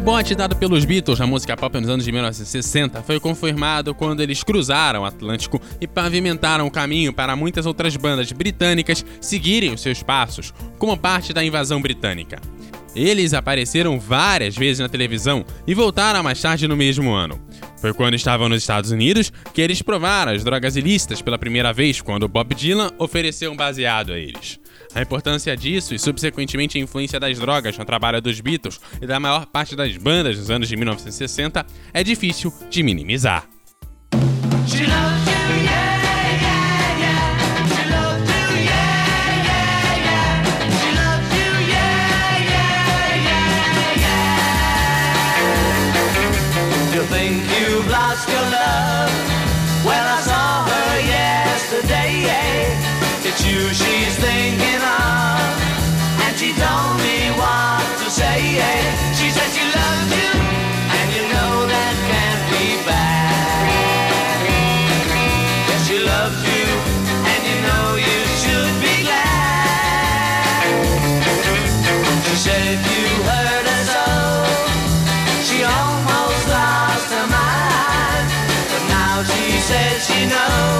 O bote dado pelos Beatles na música pop nos anos de 1960 foi confirmado quando eles cruzaram o Atlântico e pavimentaram o caminho para muitas outras bandas britânicas seguirem os seus passos, como parte da invasão britânica. Eles apareceram várias vezes na televisão e voltaram mais tarde no mesmo ano. Foi quando estavam nos Estados Unidos que eles provaram as drogas ilícitas pela primeira vez, quando Bob Dylan ofereceu um baseado a eles. A importância disso e, subsequentemente, a influência das drogas no trabalho dos Beatles e da maior parte das bandas nos anos de 1960 é difícil de minimizar. it's you she's thinking of. And she told me what to say. She said she loved you, and you know that can't be bad. Yes, she loves you, and you know you should be glad. She said you hurt her so, she almost lost her mind. But now she says she knows.